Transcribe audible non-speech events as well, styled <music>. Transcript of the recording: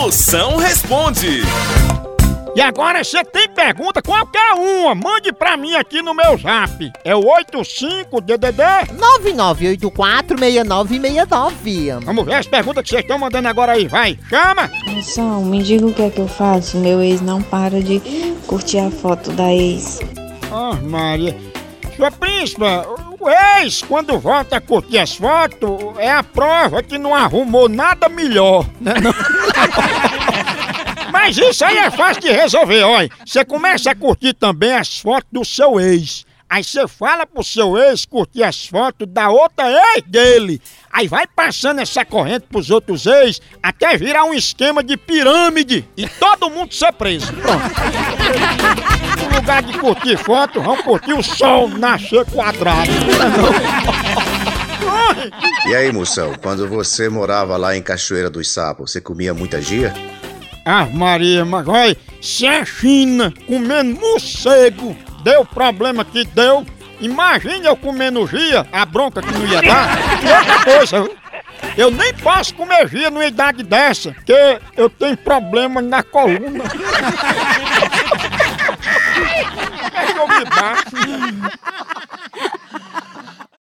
Moção responde. E agora você tem pergunta, qualquer uma, mande pra mim aqui no meu zap. É o 85DDD. 99846969. Vamos ver as perguntas que vocês estão mandando agora aí, vai. Chama! Moção, me diga o que é que eu faço. Meu ex não para de curtir a foto da ex. Ah, Maria. Sua príncipa, o ex, quando volta a curtir as fotos, é a prova que não arrumou nada melhor, né? <laughs> não? Mas isso aí é fácil de resolver, olha. Você começa a curtir também as fotos do seu ex. Aí você fala pro seu ex curtir as fotos da outra ex dele. Aí vai passando essa corrente pros outros ex até virar um esquema de pirâmide e todo mundo ser preso. Pronto. No lugar de curtir foto, vamos curtir o sol nascer quadrado. E aí, moção, quando você morava lá em Cachoeira dos Sapos, você comia muita gia? Ah, Maria, mas olha, se a China comendo morcego deu problema que deu, imagine eu comendo gia, a bronca que não ia dar. E outra coisa, eu nem posso comer gia numa idade dessa, porque eu tenho problema na coluna. <laughs> É que eu me bato.